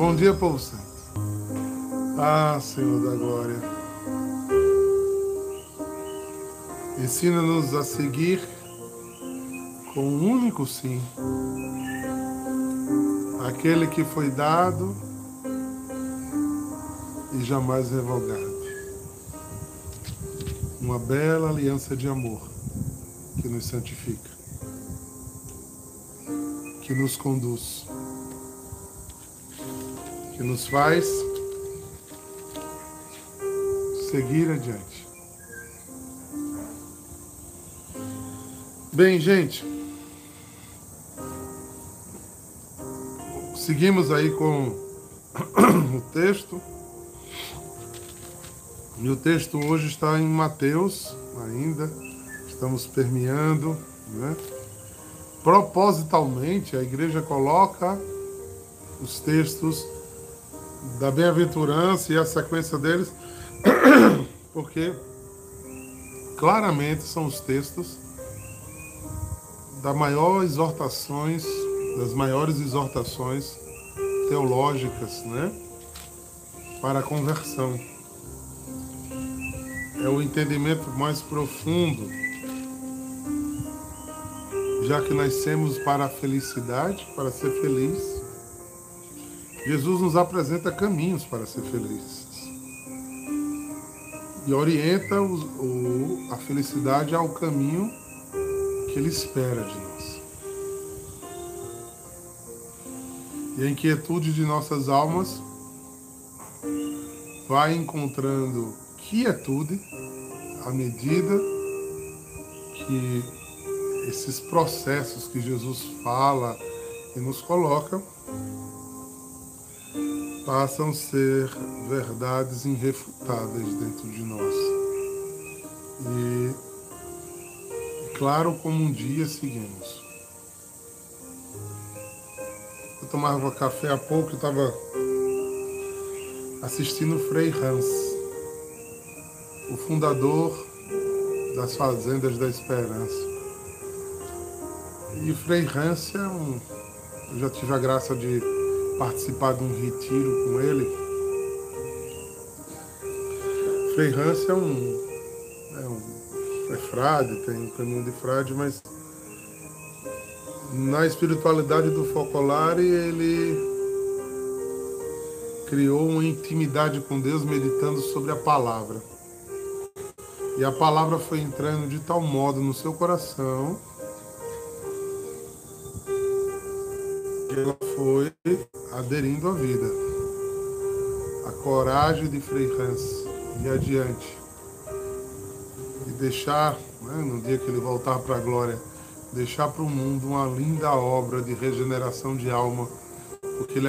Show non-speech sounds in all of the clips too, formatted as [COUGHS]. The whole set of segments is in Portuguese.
Bom dia, povo santo. Ah, Senhor da glória. Ensina-nos a seguir com um único sim. Aquele que foi dado e jamais revogado. Uma bela aliança de amor que nos santifica, que nos conduz que nos faz seguir adiante. Bem, gente, seguimos aí com [COUGHS] o texto. E o texto hoje está em Mateus, ainda. Estamos permeando, né? Propositalmente, a igreja coloca os textos da bem-aventurança e a sequência deles, [COUGHS] porque claramente são os textos da maior exortações, das maiores exortações teológicas, né? Para a conversão. É o entendimento mais profundo, já que nascemos para a felicidade, para ser feliz Jesus nos apresenta caminhos para ser felizes. E orienta o, o, a felicidade ao caminho que Ele espera de nós. E a inquietude de nossas almas vai encontrando quietude à medida que esses processos que Jesus fala e nos coloca passam a ser verdades irrefutáveis dentro de nós. E claro como um dia seguimos. Eu tomava café há pouco e estava assistindo Frei Hans, o fundador das Fazendas da Esperança. E Frei Hans é um. Eu já tive a graça de participar de um retiro com ele. Frei Hans é um, é um é frade, tem um caminho de frade, mas na espiritualidade do Focolare ele criou uma intimidade com Deus meditando sobre a palavra. E a palavra foi entrando de tal modo no seu coração aderindo à vida. A coragem de Frei Hans ir adiante e deixar, né, no dia que ele voltar para a glória, deixar para o mundo uma linda obra de regeneração de alma, porque ele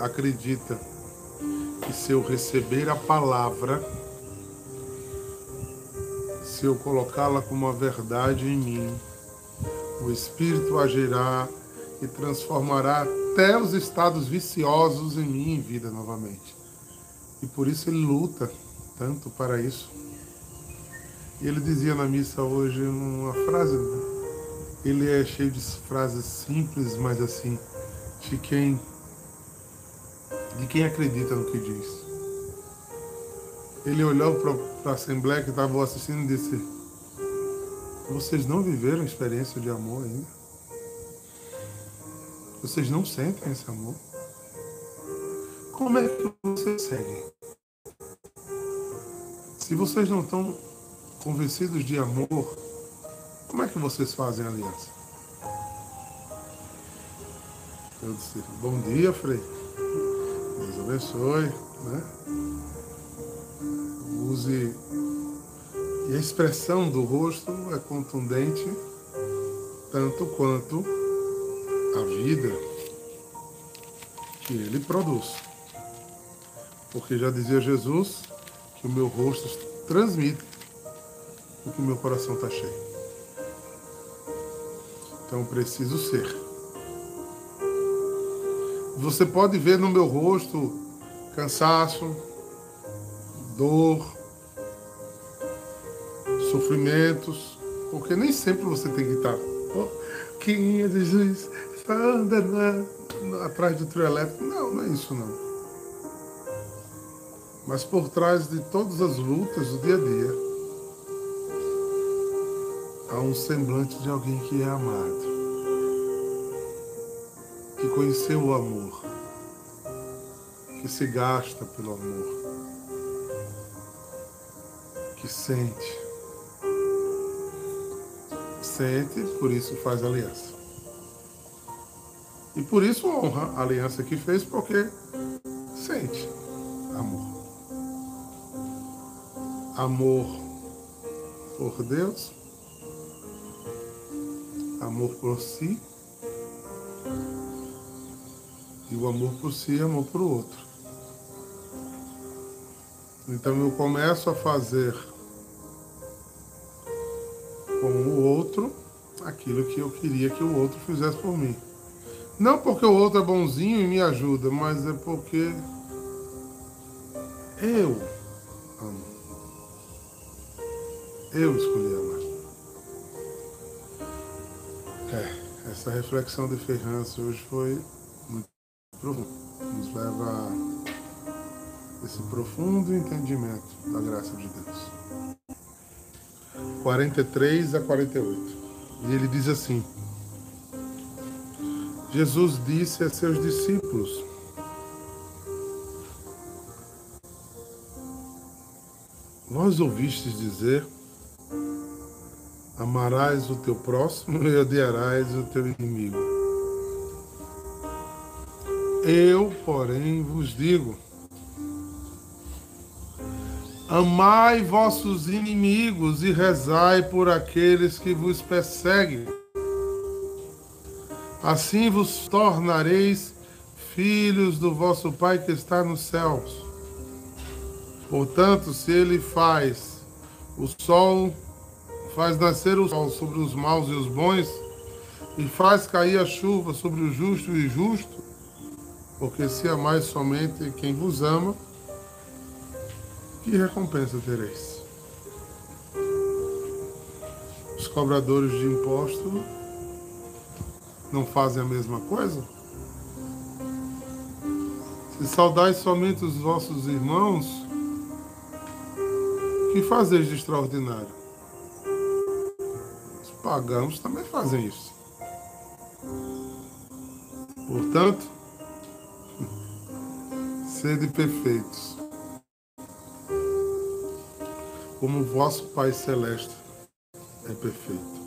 acredita que se eu receber a palavra, se eu colocá-la como uma verdade em mim, o Espírito agirá e transformará até os estados viciosos em mim em vida novamente. E por isso ele luta tanto para isso. E ele dizia na missa hoje uma frase, ele é cheio de frases simples, mas assim, de quem de quem acredita no que diz. Ele olhou para a assembleia que estava assistindo e disse: Vocês não viveram experiência de amor ainda? Vocês não sentem esse amor? Como é que vocês seguem? Se vocês não estão convencidos de amor, como é que vocês fazem aliança? Eu disse, bom dia, Frei. Deus abençoe. Né? Use. E a expressão do rosto é contundente, tanto quanto a vida que ele produz. Porque já dizia Jesus que o meu rosto transmite o que o meu coração está cheio. Então preciso ser. Você pode ver no meu rosto cansaço, dor, sofrimentos, porque nem sempre você tem que estar. Oh, quem é Jesus? Atrás de trio elétrico. Não, não é isso não. Mas por trás de todas as lutas do dia a dia, há um semblante de alguém que é amado, que conheceu o amor, que se gasta pelo amor, que sente. Sente, por isso faz aliança. E por isso honra a aliança que fez, porque sente amor. Amor por Deus, amor por si, e o amor por si é amor por o outro. Então eu começo a fazer com o outro aquilo que eu queria que o outro fizesse por mim. Não porque o outro é bonzinho e me ajuda, mas é porque eu amo. Eu escolhi amar. É, essa reflexão de Ferrança hoje foi muito profunda. Nos leva a esse profundo entendimento da graça de Deus. 43 a 48. E ele diz assim: Jesus disse a seus discípulos: Vós ouvistes dizer: Amarás o teu próximo e odiarás o teu inimigo. Eu, porém, vos digo: Amai vossos inimigos e rezai por aqueles que vos perseguem. Assim vos tornareis filhos do vosso Pai que está nos céus. Portanto, se ele faz o sol, faz nascer o sol sobre os maus e os bons, e faz cair a chuva sobre o justo e injusto, porque se amais somente quem vos ama, que recompensa tereis? Os cobradores de imposto não fazem a mesma coisa? Se saudais somente os vossos irmãos, que fazeis de extraordinário? Os pagãos também fazem isso. Portanto, [LAUGHS] sede perfeitos como vosso Pai Celeste é perfeito.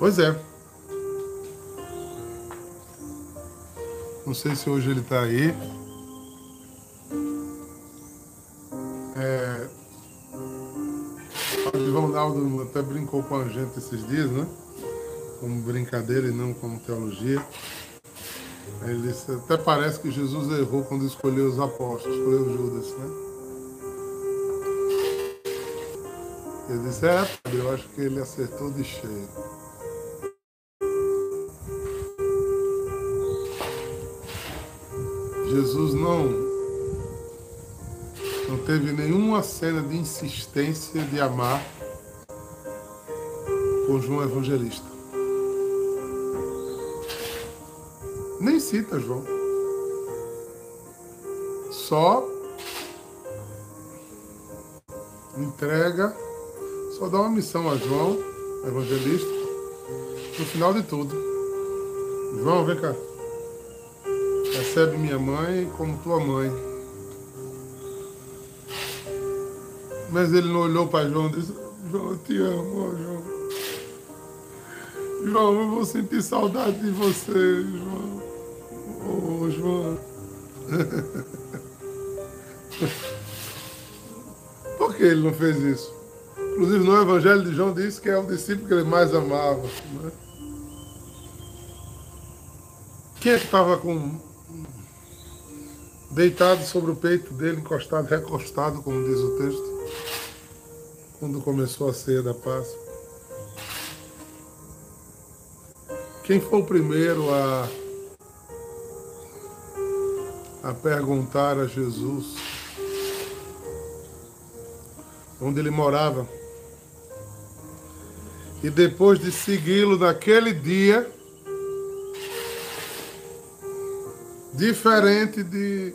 Pois é. Não sei se hoje ele está aí. É... O Ivanaldo até brincou com a gente esses dias, né? como brincadeira e não como teologia. Ele disse, até parece que Jesus errou quando escolheu os apóstolos, escolheu Judas, né? Ele disse, é, eu acho que ele acertou de cheio. Jesus não, não teve nenhuma cena de insistência de amar com João Evangelista. Nem cita João. Só entrega, só dá uma missão a João, evangelista, no final de tudo. João, vem cá. Recebe minha mãe como tua mãe. Mas ele não olhou para João e disse, João, eu te amo, João. João, eu vou sentir saudade de você, João. Ô, João. [LAUGHS] Por que ele não fez isso? Inclusive no Evangelho de João diz que é o discípulo que ele mais amava. Né? Quem é que estava com deitado sobre o peito dele, encostado, recostado, como diz o texto, quando começou a ceia da Páscoa? Quem foi o primeiro a a perguntar a Jesus onde ele morava. E depois de segui-lo naquele dia, diferente de,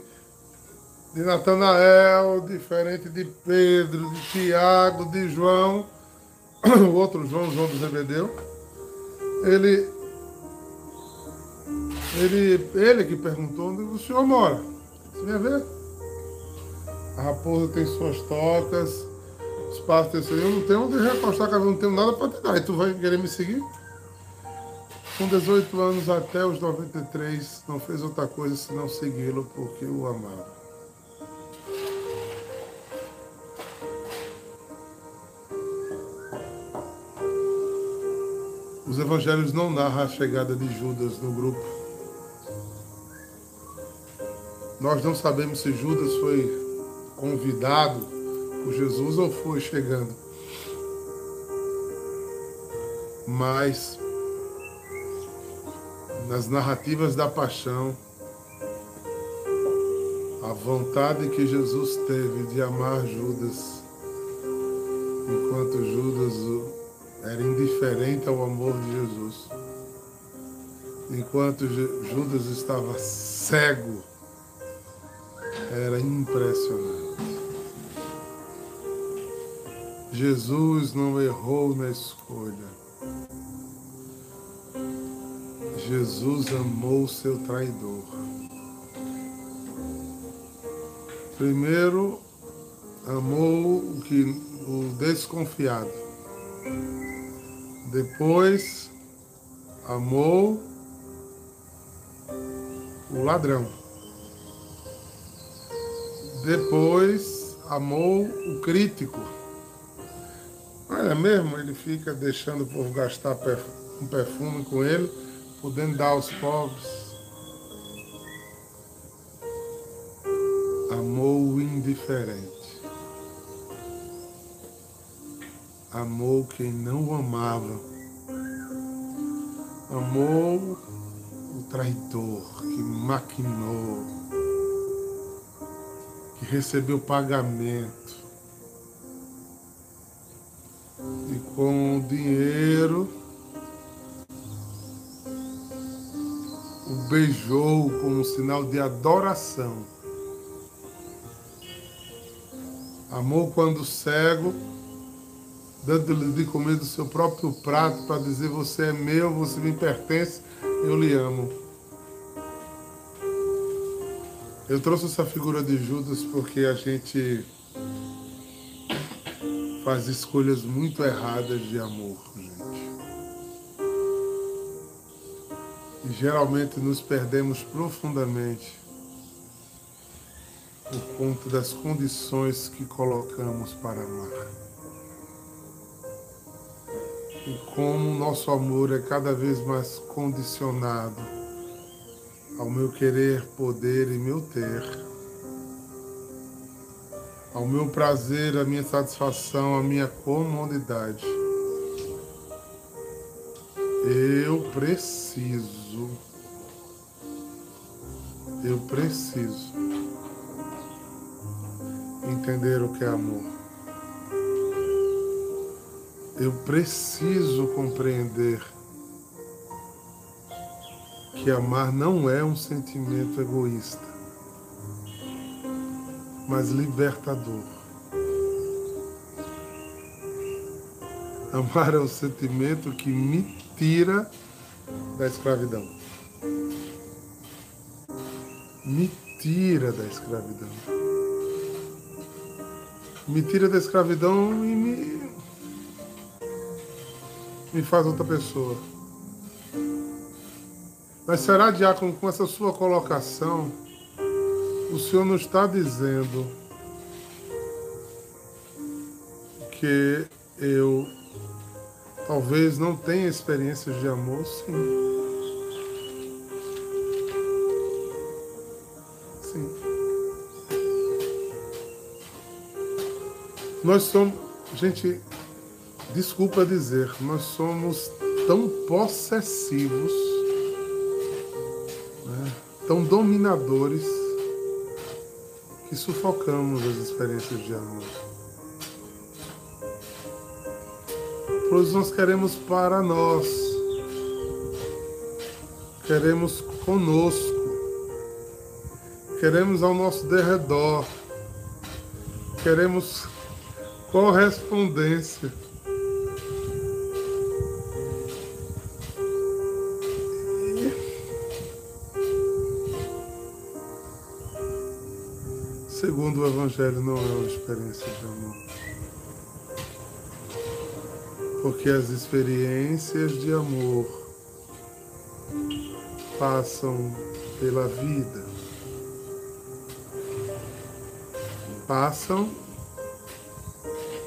de Natanael, diferente de Pedro, de Tiago, de João, [COUGHS] o outro João, João do Zebedeu, ele, ele, ele que perguntou onde o senhor mora. Você vem ver? A raposa tem suas tocas, os pastos têm. Eu não tenho onde recostar, cara, não tenho nada para te dar. E tu vai querer me seguir? Com 18 anos até os 93, não fez outra coisa senão segui-lo porque o amava. Os evangelhos não narram a chegada de Judas no grupo. Nós não sabemos se Judas foi convidado por Jesus ou foi chegando. Mas nas narrativas da paixão, a vontade que Jesus teve de amar Judas, enquanto Judas era indiferente ao amor de Jesus, enquanto Judas estava cego, era impressionante. Jesus não errou na escolha. Jesus amou seu traidor. Primeiro, amou o, que, o desconfiado. Depois, amou o ladrão. Depois, amou o crítico. Olha mesmo, ele fica deixando o povo gastar um perfume com ele podendo dar aos pobres. Amou o indiferente. Amou quem não o amava. Amou o traidor que maquinou, que recebeu pagamento. E com o dinheiro beijou como um sinal de adoração. Amou quando cego, dando-lhe de comer do seu próprio prato para dizer: Você é meu, você me pertence, eu lhe amo. Eu trouxe essa figura de Judas porque a gente faz escolhas muito erradas de amor, gente. E geralmente nos perdemos profundamente por conta das condições que colocamos para amar. E como nosso amor é cada vez mais condicionado ao meu querer, poder e meu ter, ao meu prazer, à minha satisfação, à minha comodidade eu preciso. Eu preciso entender o que é amor. Eu preciso compreender que amar não é um sentimento egoísta, mas libertador. Amar é um sentimento que me tira da escravidão. Me tira da escravidão. Me tira da escravidão e me, me faz outra pessoa. Mas será, Diácono, com essa sua colocação, o Senhor não está dizendo que eu Talvez não tenha experiências de amor, sim. Sim. Nós somos, gente, desculpa dizer, nós somos tão possessivos, né, tão dominadores, que sufocamos as experiências de amor. Pois nós queremos para nós, queremos conosco, queremos ao nosso derredor, queremos correspondência. Segundo o Evangelho, não é uma experiência de amor. Porque as experiências de amor passam pela vida, passam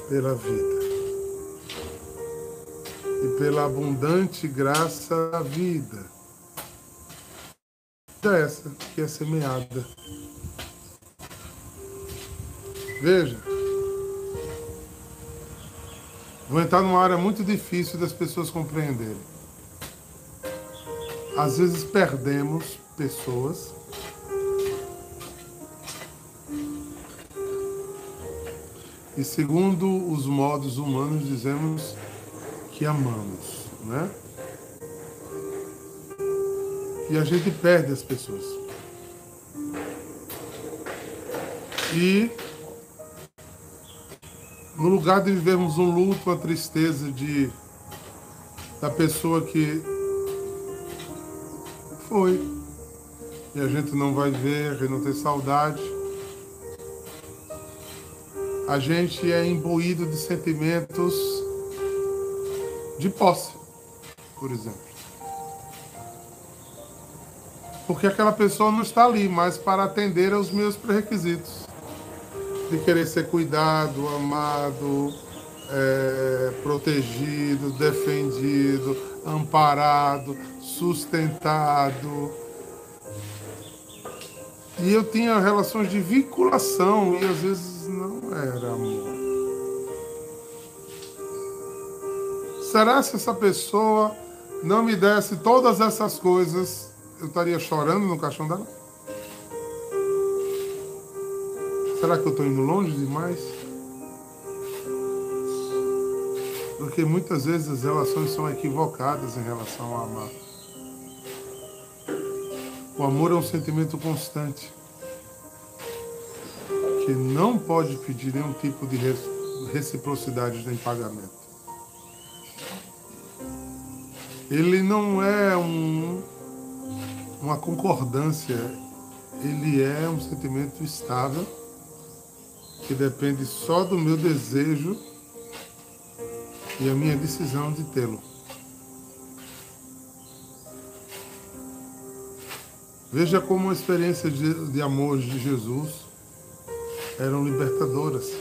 pela vida e pela abundante graça da vida. Essa que é semeada. Veja, vou entrar numa área muito difícil das pessoas compreenderem. Às vezes perdemos pessoas E segundo os modos humanos, dizemos que amamos, né? E a gente perde as pessoas. E no lugar de vivermos um luto, uma tristeza de da pessoa que foi. E a gente não vai ver, e não tem saudade, a gente é imbuído de sentimentos de posse, por exemplo. Porque aquela pessoa não está ali mais para atender aos meus pré-requisitos de querer ser cuidado, amado, é, protegido, defendido, amparado, sustentado. E eu tinha relações de vinculação e às vezes não era amor. Será se essa pessoa não me desse todas essas coisas, eu estaria chorando no caixão dela? Será que eu estou indo longe demais? Porque muitas vezes as relações são equivocadas em relação ao amar. O amor é um sentimento constante que não pode pedir nenhum tipo de reciprocidade em pagamento. Ele não é um, uma concordância, ele é um sentimento estável que depende só do meu desejo e a minha decisão de tê-lo. Veja como a experiência de, amor de Jesus eram libertadoras.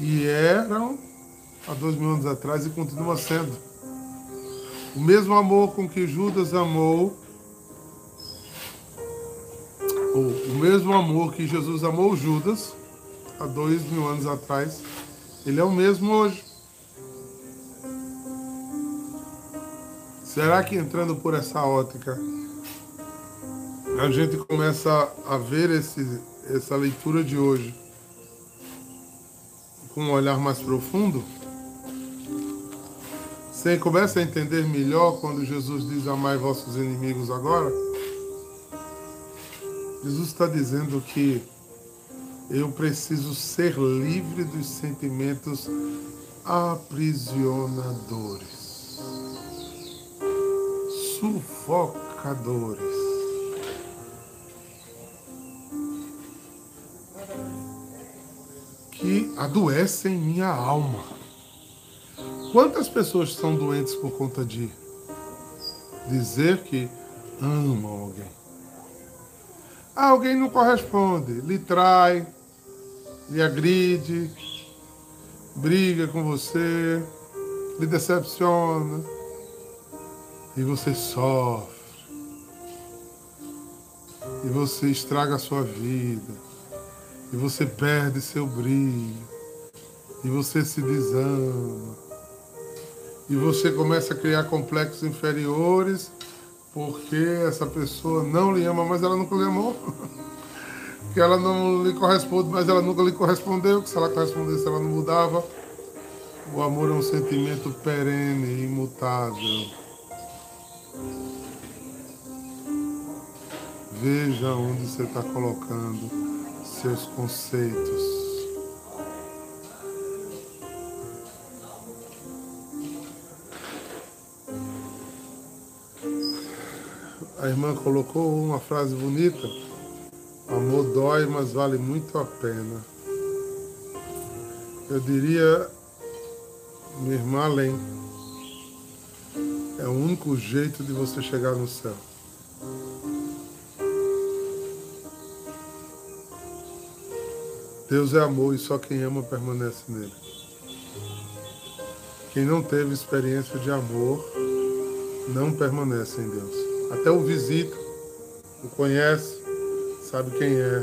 E eram há dois mil anos atrás e continua sendo. O mesmo amor com que Judas amou, ou o mesmo amor que Jesus amou Judas há dois mil anos atrás, ele é o mesmo hoje. Será que entrando por essa ótica, a gente começa a ver esse, essa leitura de hoje com um olhar mais profundo, você começa a entender melhor quando Jesus diz amai vossos inimigos agora. Jesus está dizendo que eu preciso ser livre dos sentimentos aprisionadores, sufocadores. que adoecem minha alma. Quantas pessoas são doentes por conta de dizer que amam alguém? Alguém não corresponde, lhe trai, lhe agride, briga com você, lhe decepciona e você sofre. E você estraga a sua vida. E você perde seu brilho, e você se desama, e você começa a criar complexos inferiores porque essa pessoa não lhe ama, mas ela nunca lhe amou. [LAUGHS] que ela não lhe corresponde, mas ela nunca lhe correspondeu, que se ela correspondesse ela não mudava. O amor é um sentimento perene, imutável. Veja onde você está colocando seus conceitos. Irmã colocou uma frase bonita. Amor dói, mas vale muito a pena. Eu diria, minha irmã, além. É o único jeito de você chegar no céu. Deus é amor e só quem ama permanece nele. Quem não teve experiência de amor não permanece em Deus. Até o visita, o conhece, sabe quem é.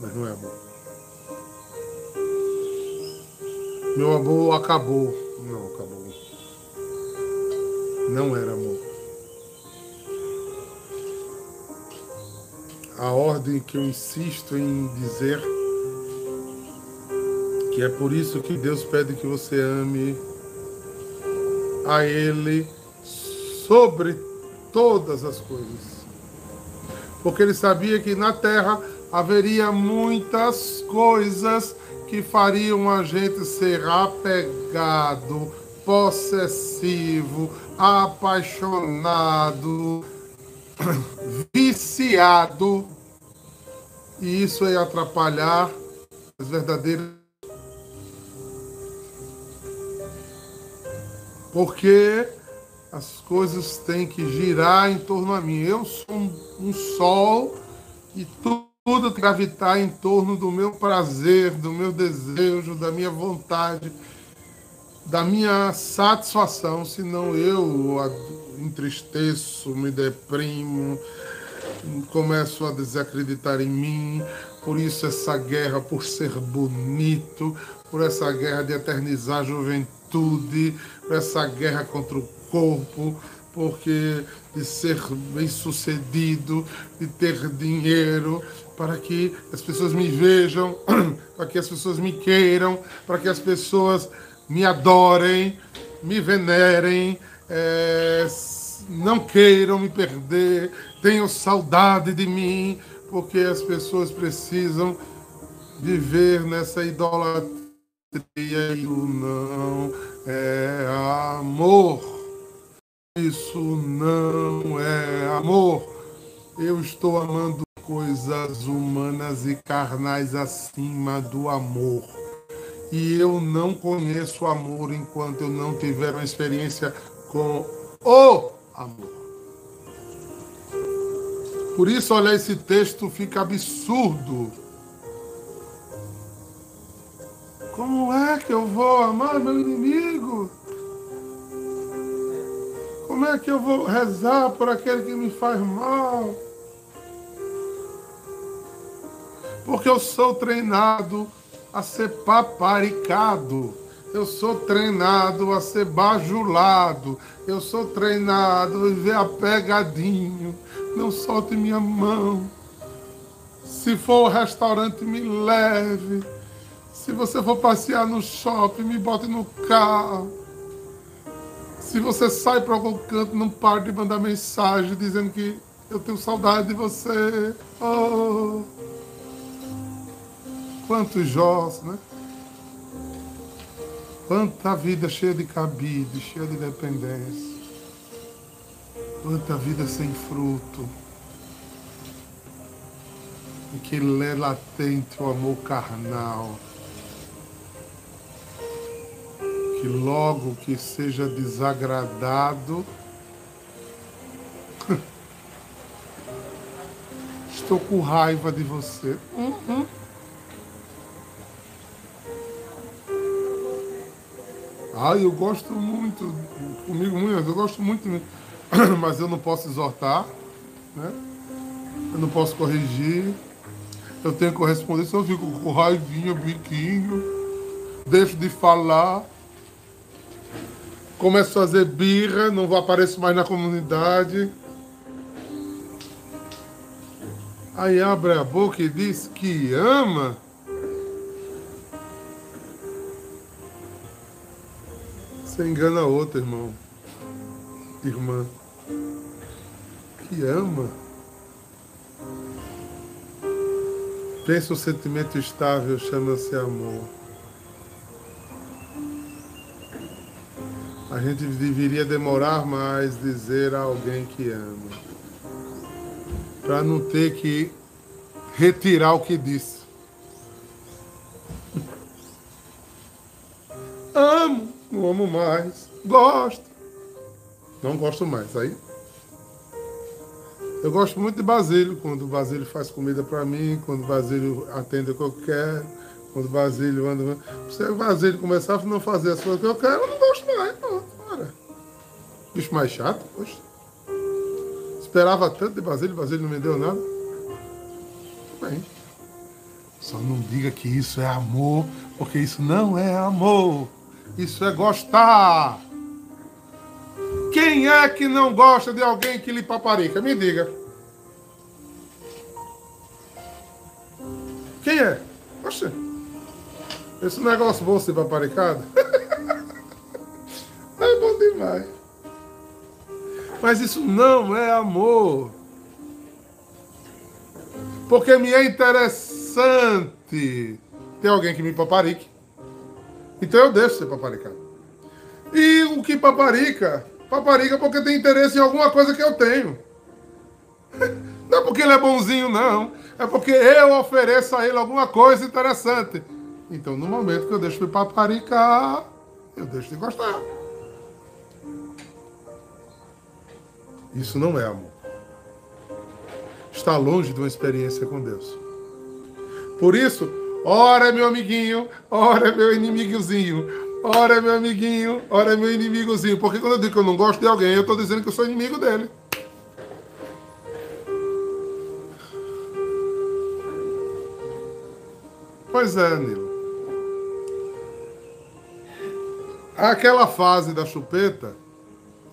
Mas não é amor. Meu amor acabou. Não, acabou. Não era amor. a ordem que eu insisto em dizer que é por isso que Deus pede que você ame a Ele sobre todas as coisas. Porque ele sabia que na terra haveria muitas coisas que fariam a gente ser apegado, possessivo, apaixonado, [COUGHS] viciado, e isso é atrapalhar as verdadeiras. Porque as coisas têm que girar em torno a mim. Eu sou um, um sol e tudo gravitar em torno do meu prazer, do meu desejo, da minha vontade, da minha satisfação, senão eu entristeço, me deprimo, começo a desacreditar em mim. Por isso, essa guerra por ser bonito, por essa guerra de eternizar a juventude, por essa guerra contra o corpo, porque de ser bem sucedido, de ter dinheiro, para que as pessoas me vejam, [CLEARS THROAT] para que as pessoas me queiram, para que as pessoas me adorem, me venerem, é, não queiram me perder, tenham saudade de mim, porque as pessoas precisam viver nessa idolatria e o não é amor. Isso não é amor. Eu estou amando coisas humanas e carnais acima do amor. E eu não conheço amor enquanto eu não tiver uma experiência com o amor. Por isso, olha, esse texto fica absurdo. Como é que eu vou amar meu inimigo? Como é que eu vou rezar por aquele que me faz mal? Porque eu sou treinado a ser paparicado. Eu sou treinado a ser bajulado. Eu sou treinado a viver apegadinho. Não solte minha mão. Se for ao restaurante, me leve. Se você for passear no shopping, me bote no carro. Se você sai para algum canto, não pare de mandar mensagem dizendo que eu tenho saudade de você. Oh. Quantos Jós, né? Quanta vida cheia de cabide, cheia de dependência. Quanta vida sem fruto. E que lê latente o amor carnal. Que logo que seja desagradado, [LAUGHS] estou com raiva de você. Uhum. Ah, eu gosto muito, comigo muito, eu gosto muito, [COUGHS] mas eu não posso exortar, né? Eu não posso corrigir, eu tenho correspondência, eu fico com raivinha, biquinho, deixo de falar, Começo a fazer birra, não apareço mais na comunidade. Aí abre a boca e diz que ama. Você engana outro, irmão. Irmã. Que ama. Pensa o sentimento estável, chama-se amor. A gente deveria demorar mais dizer a alguém que ama. Para não ter que retirar o que disse. [LAUGHS] Amo, não amo mais. Gosto. Não gosto mais. Aí. Eu gosto muito de Basílio, quando o Basílio faz comida para mim, quando o Basílio atende o que eu quero, quando o Basílio anda. Se o Basílio começar a não fazer as coisas que eu quero, eu não gosto mais. Não. Bicho mais chato, poxa. Esperava tanto de Basílio, Basílio não me deu nada. Bem. Só não diga que isso é amor, porque isso não é amor. Isso é gostar. Quem é que não gosta de alguém que lhe paparica? Me diga. Quem é? Poxa, esse negócio bom ser paparicado. [LAUGHS] é bom demais. Mas isso não é amor. Porque me é interessante ter alguém que me paparique. Então eu deixo ser paparicado. E o que paparica, paparica porque tem interesse em alguma coisa que eu tenho. [LAUGHS] Não é porque ele é bonzinho, não. É porque eu ofereço a ele alguma coisa interessante. Então, no momento que eu deixo me paparicar, eu deixo de gostar. Isso não é amor. Está longe de uma experiência com Deus. Por isso, ora meu amiguinho, ora meu inimigozinho, ora meu amiguinho, ora meu inimigozinho. Porque quando eu digo que eu não gosto de alguém, eu estou dizendo que eu sou inimigo dele. Pois é, Nilo. Aquela fase da chupeta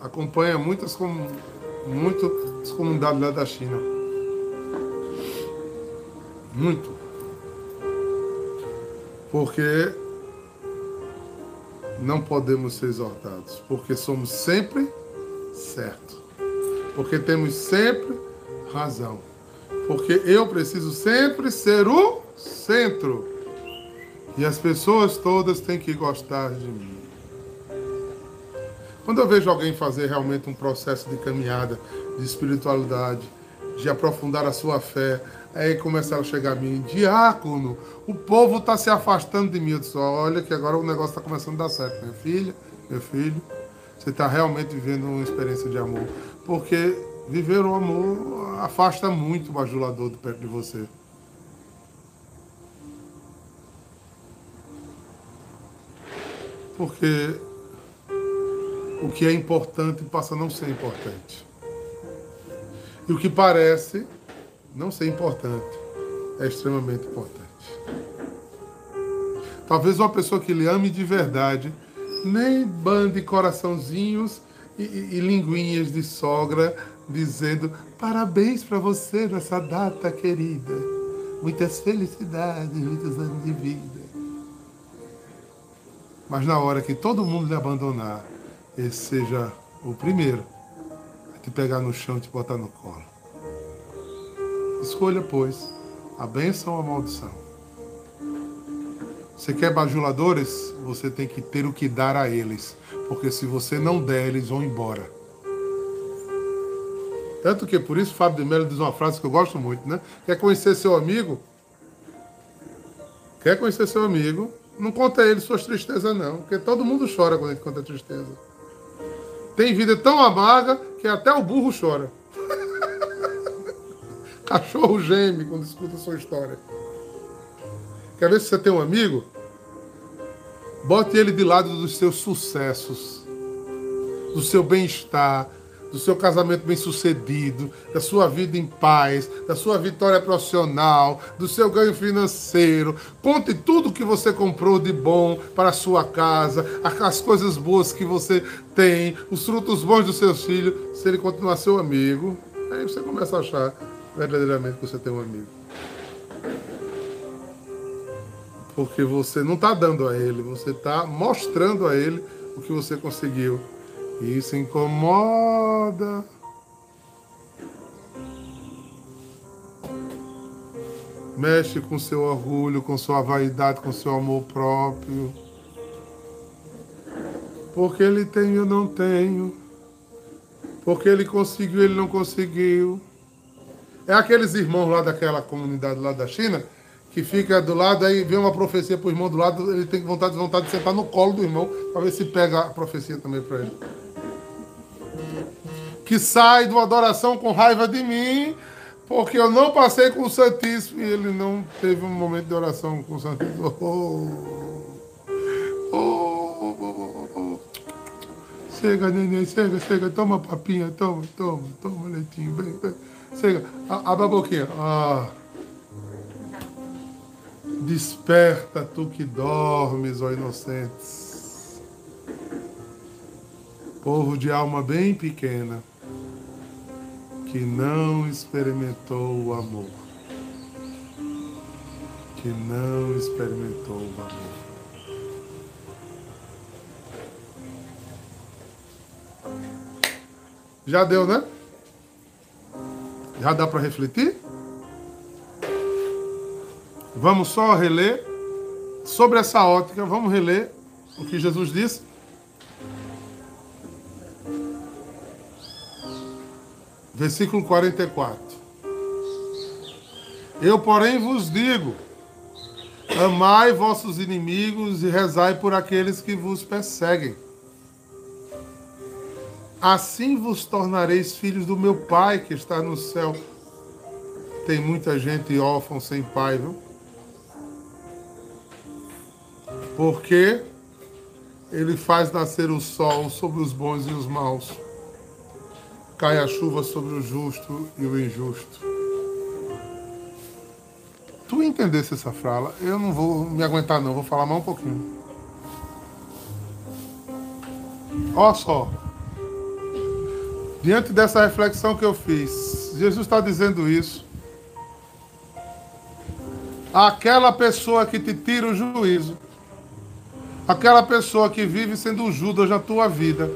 acompanha muitas, muitas comunidades lá da China. Muito. Porque não podemos ser exortados. Porque somos sempre certos. Porque temos sempre razão. Porque eu preciso sempre ser o centro. E as pessoas todas têm que gostar de mim. Quando eu vejo alguém fazer realmente um processo de caminhada, de espiritualidade, de aprofundar a sua fé, aí começaram a chegar a mim, diácono, o povo está se afastando de mim. Eu disse, olha que agora o negócio está começando a dar certo. Minha filha, meu filho, você está realmente vivendo uma experiência de amor. Porque viver o amor afasta muito o bajulador de perto de você. Porque o que é importante passa a não ser importante. E o que parece não ser importante é extremamente importante. Talvez uma pessoa que lhe ame de verdade nem bande coraçãozinhos e, e, e linguinhas de sogra dizendo parabéns para você nessa data querida. Muitas felicidades, muitos anos de vida. Mas na hora que todo mundo lhe abandonar, esse seja o primeiro a te pegar no chão e te botar no colo. Escolha, pois, a bênção ou a maldição. Você quer bajuladores? Você tem que ter o que dar a eles. Porque se você não der, eles vão embora. Tanto que por isso Fábio de Mello diz uma frase que eu gosto muito, né? Quer conhecer seu amigo? Quer conhecer seu amigo? Não conta a ele suas tristezas, não. Porque todo mundo chora quando gente conta tristeza. Tem vida tão amarga que até o burro chora. [LAUGHS] Cachorro geme quando escuta a sua história. Quer ver se você tem um amigo? Bote ele de lado dos seus sucessos, do seu bem-estar, do seu casamento bem sucedido, da sua vida em paz, da sua vitória profissional, do seu ganho financeiro. Conte tudo que você comprou de bom para a sua casa, as coisas boas que você tem, os frutos bons dos seus filhos. Se ele continuar seu amigo, aí você começa a achar verdadeiramente que você tem um amigo. Porque você não está dando a ele, você está mostrando a ele o que você conseguiu. Isso incomoda. Mexe com seu orgulho, com sua vaidade, com seu amor próprio. Porque ele tem, eu não tenho. Porque ele conseguiu, ele não conseguiu. É aqueles irmãos lá daquela comunidade lá da China que fica do lado, aí vem uma profecia pro irmão do lado, ele tem vontade, vontade de sentar no colo do irmão para ver se pega a profecia também para ele. Que sai uma adoração com raiva de mim, porque eu não passei com o Santíssimo e ele não teve um momento de oração com o Santíssimo. Oh, oh, oh, oh, chega, neném, chega, chega, toma papinha, toma, toma, toma leitinho, vem, vem. Chega, abre a boquinha. Ah. Desperta tu que dormes, ó inocentes. Povo de alma bem pequena, que não experimentou o amor. Que não experimentou o amor. Já deu, né? Já dá para refletir? Vamos só reler sobre essa ótica, vamos reler o que Jesus disse. Versículo 44. Eu, porém, vos digo: amai vossos inimigos e rezai por aqueles que vos perseguem. Assim vos tornareis filhos do meu Pai que está no céu. Tem muita gente órfã sem pai, viu? Porque ele faz nascer o sol sobre os bons e os maus. Cai a chuva sobre o justo e o injusto. Tu entendesse essa fala? Eu não vou me aguentar não, vou falar mais um pouquinho. Olha só. Diante dessa reflexão que eu fiz, Jesus está dizendo isso. Aquela pessoa que te tira o juízo, aquela pessoa que vive sendo Judas na tua vida,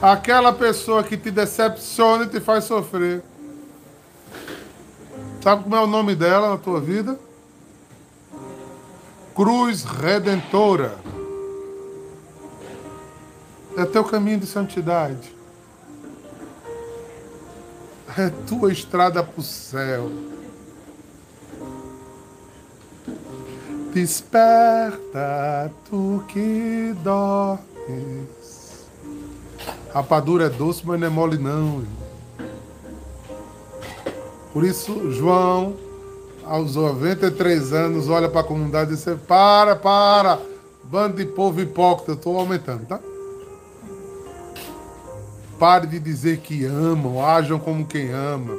aquela pessoa que te decepciona e te faz sofrer. Sabe como é o nome dela na tua vida? Cruz Redentora. É teu caminho de santidade é tua estrada para o céu. Desperta, tu que dormes. Rapadura é doce, mas não é mole não. Por isso, João, aos 93 anos, olha para a comunidade e diz: Para, para, bando de povo hipócrita, eu estou aumentando, tá? Pare de dizer que amam, ajam como quem ama.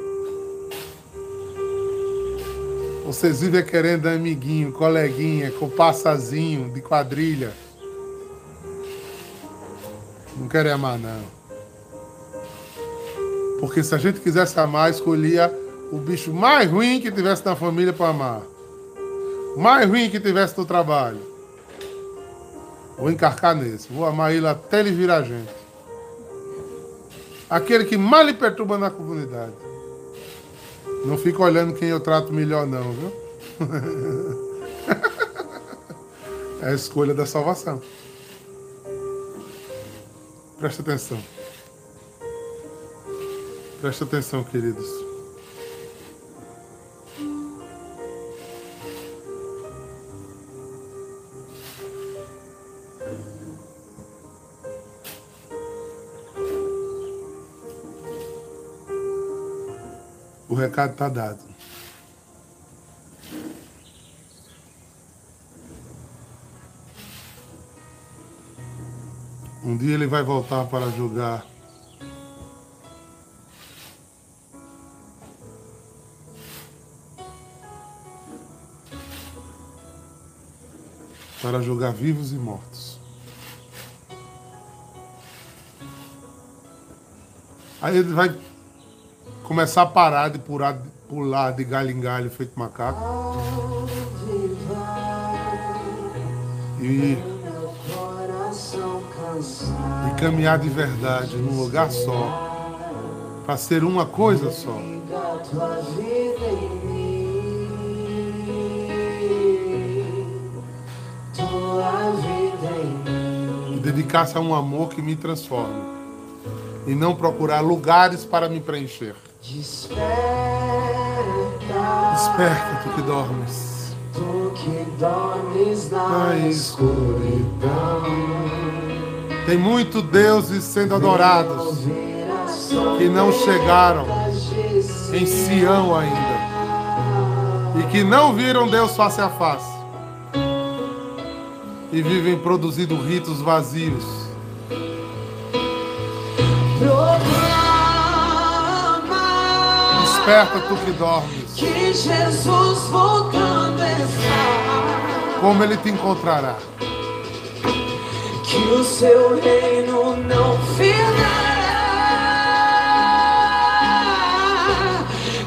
Vocês vivem querendo amiguinho, coleguinha, compassazinho de quadrilha. Não querem amar, não. Porque se a gente quisesse amar, escolhia o bicho mais ruim que tivesse na família para amar. Mais ruim que tivesse no trabalho. Vou encarcar nesse. Vou amar ele até ele virar gente aquele que mais lhe perturba na comunidade. Não fica olhando quem eu trato melhor, não, viu? [LAUGHS] é a escolha da salvação. Presta atenção. Presta atenção, queridos. recado está dado. Um dia ele vai voltar para julgar. Para julgar vivos e mortos. Aí ele vai começar a parar de pular, pular de galho em galho feito macaco. E e caminhar de verdade num lugar só, para ser uma coisa só. E dedicar-se a um amor que me transforma e não procurar lugares para me preencher. Desperta, tu que dormes. Tu que dormes na escuridão. Tem muitos deuses sendo adorados que não chegaram em Sião ainda e que não viram Deus face a face e vivem produzindo ritos vazios. Desperta tu que dormes. Que Jesus voltando está. Como ele te encontrará? Que o seu reino não finará.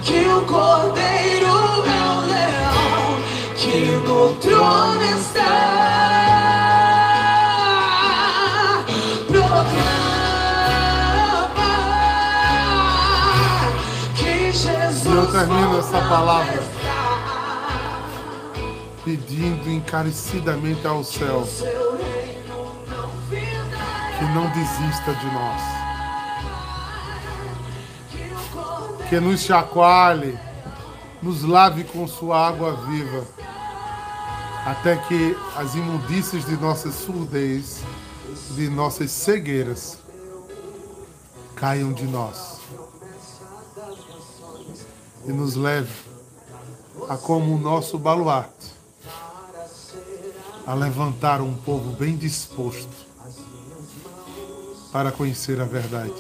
Que o cordeiro é o leão que no trono está. eu termino essa palavra pedindo encarecidamente ao céu que não desista de nós, que nos chacoalhe, nos lave com sua água viva, até que as imundícias de nossa surdez, de nossas cegueiras, caiam de nós. E nos leve a como o nosso baluarte a levantar um povo bem disposto para conhecer a verdade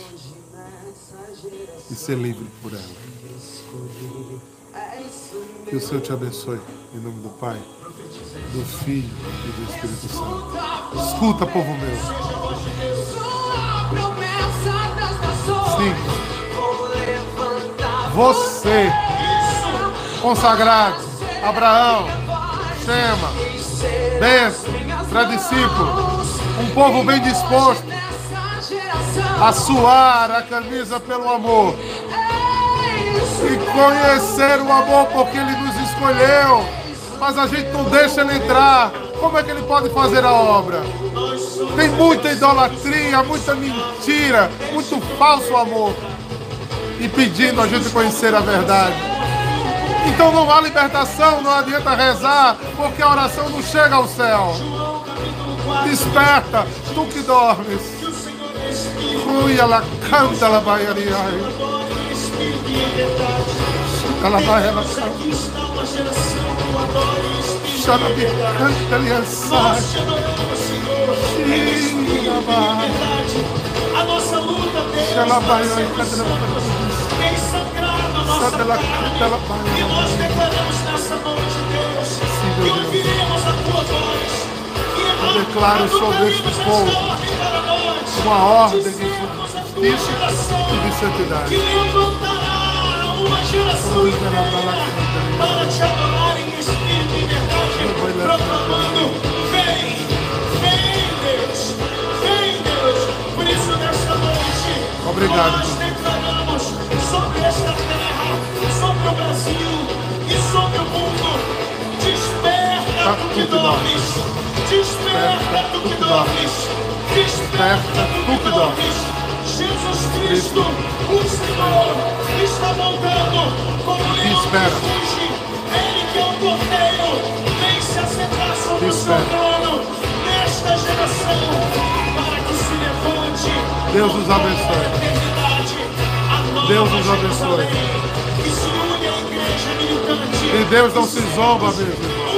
e ser livre por ela. Que o Senhor te abençoe, em nome do Pai, do Filho e do Espírito Santo. Escuta, povo meu. Sim. Você, consagrado, Abraão, Shema, Benção, para discípulo, um povo bem disposto a suar a camisa pelo amor e conhecer o amor porque ele nos escolheu, mas a gente não deixa ele entrar. Como é que ele pode fazer a obra? Tem muita idolatria, muita mentira, muito falso amor e pedindo a gente conhecer a verdade. Então não há libertação, não adianta rezar, porque a oração não chega ao céu. Desperta, tu que dormes. Cuia la canta la baiaria. Ela vai, ela Xarabi canta ali assai. A nossa luta, Deus, ela vai, ela canta vem sangrar na nossa vida. E nós declaramos nessa noite, Deus, que ouviremos a tua voz. Eu declaro sobre este povo uma ordem de justiça e de santidade. Que levantará uma geração para te adorar em espírito e verdade, proclamando: Vem, vem, Deus, vem, Deus. Por isso, nesta noite, Obrigado, nós declaramos sobre esta terra, sobre o Brasil e sobre o mundo. Desperta tu que dormes, desperta tu que dormes, desperta dormes. Jesus Cristo, o Senhor, está voltando como leão que fuge. Ele que é o cordeiro, vem se assentar sobre o seu trono nesta geração, para que se levante. Deus nos abençoe. Deus nos abençoe. E Deus não se zomba, meu irmão.